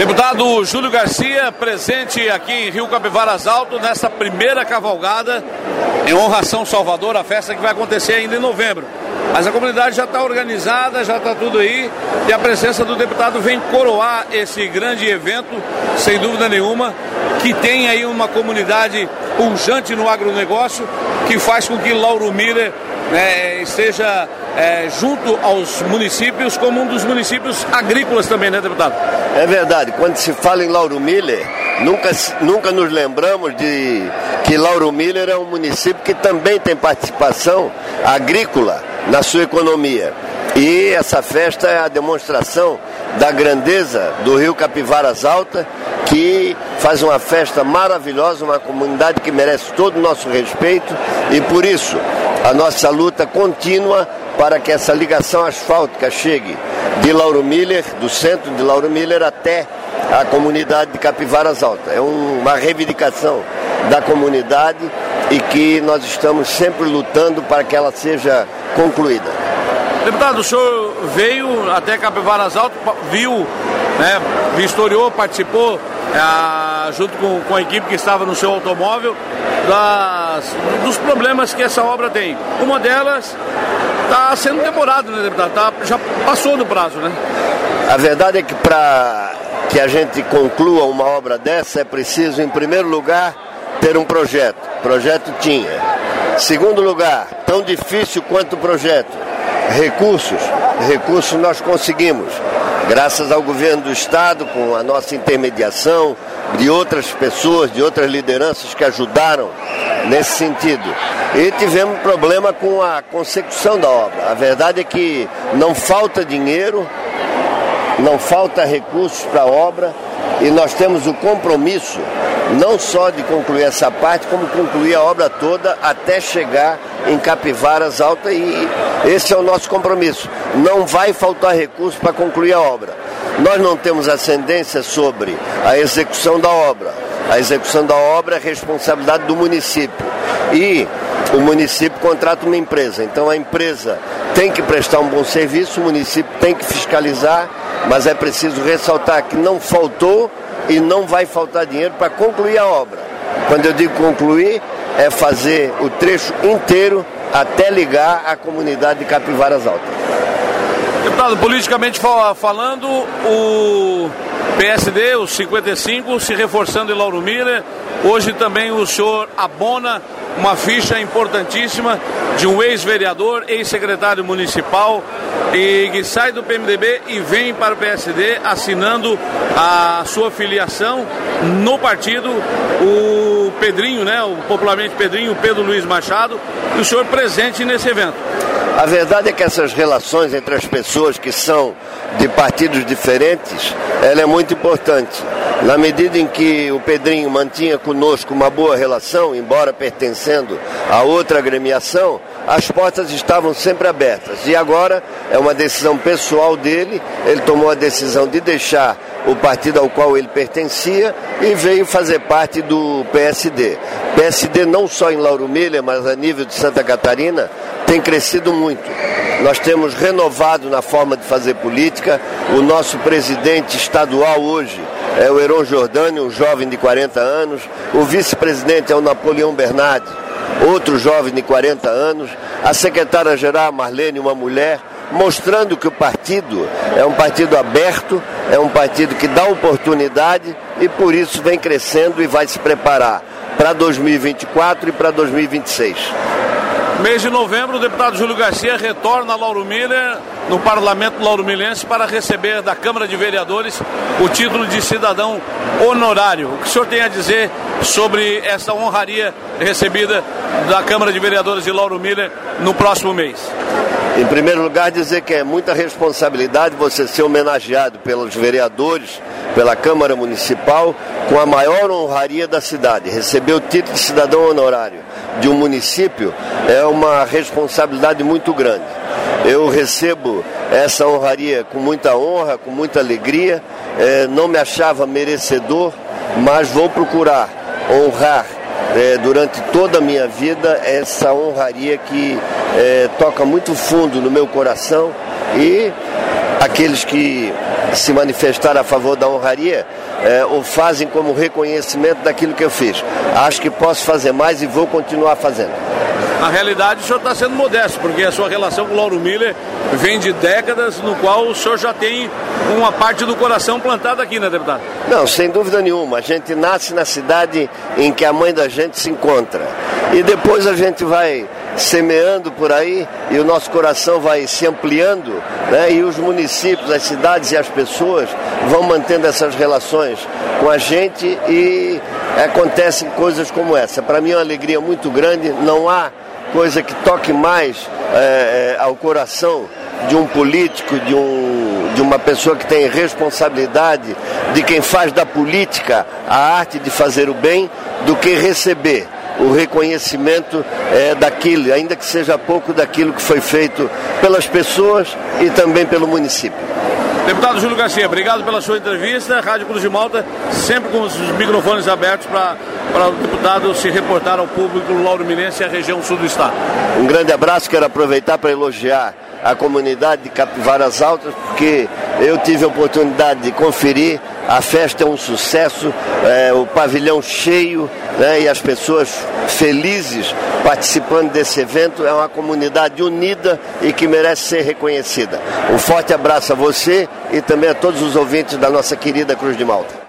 Deputado Júlio Garcia, presente aqui em Rio Capivaras Alto, nesta primeira cavalgada em honra a São Salvador, a festa que vai acontecer ainda em novembro. Mas a comunidade já está organizada, já está tudo aí, e a presença do deputado vem coroar esse grande evento, sem dúvida nenhuma, que tem aí uma comunidade pujante no agronegócio, que faz com que Lauro Miller né, esteja é, junto aos municípios como um dos municípios agrícolas também, né, deputado? É verdade. Quando se fala em Lauro Miller, nunca, nunca nos lembramos de que Lauro Miller é um município que também tem participação agrícola na sua economia. E essa festa é a demonstração da grandeza do Rio Capivaras Alta, que faz uma festa maravilhosa, uma comunidade que merece todo o nosso respeito e por isso a nossa luta contínua para que essa ligação asfáltica chegue de Lauro Miller, do centro de Lauro Miller até a comunidade de Capivaras Alta. É uma reivindicação da comunidade e que nós estamos sempre lutando para que ela seja concluída. Deputado, o senhor veio até Capivaras Alto, viu, né, vistoriou, participou é, junto com, com, a equipe que estava no seu automóvel das, dos problemas que essa obra tem. Uma delas está sendo demorado, né, deputado? Tá, já passou do prazo, né? A verdade é que para que a gente conclua uma obra dessa é preciso, em primeiro lugar, ter um projeto. Projeto tinha. Segundo lugar, tão difícil quanto o projeto. Recursos. Recursos nós conseguimos. Graças ao governo do estado, com a nossa intermediação, de outras pessoas, de outras lideranças que ajudaram nesse sentido. E tivemos problema com a consecução da obra. A verdade é que não falta dinheiro, não falta recursos para a obra e nós temos o compromisso não só de concluir essa parte, como concluir a obra toda até chegar em Capivaras Alta e esse é o nosso compromisso. Não vai faltar recursos para concluir a obra. Nós não temos ascendência sobre a execução da obra. A execução da obra é responsabilidade do município. E o município contrata uma empresa. Então a empresa tem que prestar um bom serviço, o município tem que fiscalizar, mas é preciso ressaltar que não faltou e não vai faltar dinheiro para concluir a obra. Quando eu digo concluir, é fazer o trecho inteiro até ligar a comunidade de Capivaras Altas. Deputado, politicamente falando, o PSD, os 55, se reforçando em Lauro Miller. Hoje também o senhor abona uma ficha importantíssima de um ex-vereador, ex-secretário municipal, e que sai do PMDB e vem para o PSD assinando a sua filiação no partido, o Pedrinho, né, o popularmente Pedrinho, Pedro Luiz Machado, e o senhor presente nesse evento. A verdade é que essas relações entre as pessoas que são de partidos diferentes, ela é muito importante. Na medida em que o Pedrinho mantinha conosco uma boa relação, embora pertencendo a outra agremiação, as portas estavam sempre abertas. E agora é uma decisão pessoal dele, ele tomou a decisão de deixar o partido ao qual ele pertencia e veio fazer parte do PSD. PSD não só em Lauro Miller, mas a nível de Santa Catarina, tem crescido muito. Nós temos renovado na forma de fazer política. O nosso presidente estadual hoje é o Heron Jordani, um jovem de 40 anos. O vice-presidente é o Napoleão Bernardi, outro jovem de 40 anos. A secretária-geral Marlene, uma mulher, mostrando que o partido é um partido aberto, é um partido que dá oportunidade e por isso vem crescendo e vai se preparar para 2024 e para 2026. Mês de novembro, o deputado Júlio Garcia retorna a Lauro Miller, no Parlamento Lauro Milense, para receber da Câmara de Vereadores o título de cidadão honorário. O que o senhor tem a dizer sobre essa honraria recebida da Câmara de Vereadores de Lauro Miller no próximo mês? Em primeiro lugar, dizer que é muita responsabilidade você ser homenageado pelos vereadores, pela Câmara Municipal, com a maior honraria da cidade. Receber o título de cidadão honorário de um município é uma responsabilidade muito grande. Eu recebo essa honraria com muita honra, com muita alegria. É, não me achava merecedor, mas vou procurar honrar é, durante toda a minha vida essa honraria que é, toca muito fundo no meu coração e aqueles que se manifestaram a favor da honraria é, o fazem como reconhecimento daquilo que eu fiz. Acho que posso fazer mais e vou continuar fazendo. Na realidade, o senhor está sendo modesto, porque a sua relação com o Lauro Miller vem de décadas, no qual o senhor já tem uma parte do coração plantada aqui, né, deputado? Não, sem dúvida nenhuma. A gente nasce na cidade em que a mãe da gente se encontra. E depois a gente vai semeando por aí e o nosso coração vai se ampliando, né? E os municípios, as cidades e as pessoas vão mantendo essas relações com a gente e acontecem coisas como essa. Para mim é uma alegria muito grande, não há coisa que toque mais é, ao coração de um político, de, um, de uma pessoa que tem responsabilidade, de quem faz da política a arte de fazer o bem, do que receber o reconhecimento é, daquilo, ainda que seja pouco, daquilo que foi feito pelas pessoas e também pelo município. Deputado Júlio Garcia, obrigado pela sua entrevista. Rádio Cruz de Malta, sempre com os microfones abertos para o deputado se reportar ao público Lauro Minense e a região sul do estado. Um grande abraço, quero aproveitar para elogiar a comunidade de Capivaras Altas, porque eu tive a oportunidade de conferir. A festa é um sucesso, é, o pavilhão cheio né, e as pessoas felizes participando desse evento. É uma comunidade unida e que merece ser reconhecida. Um forte abraço a você e também a todos os ouvintes da nossa querida Cruz de Malta.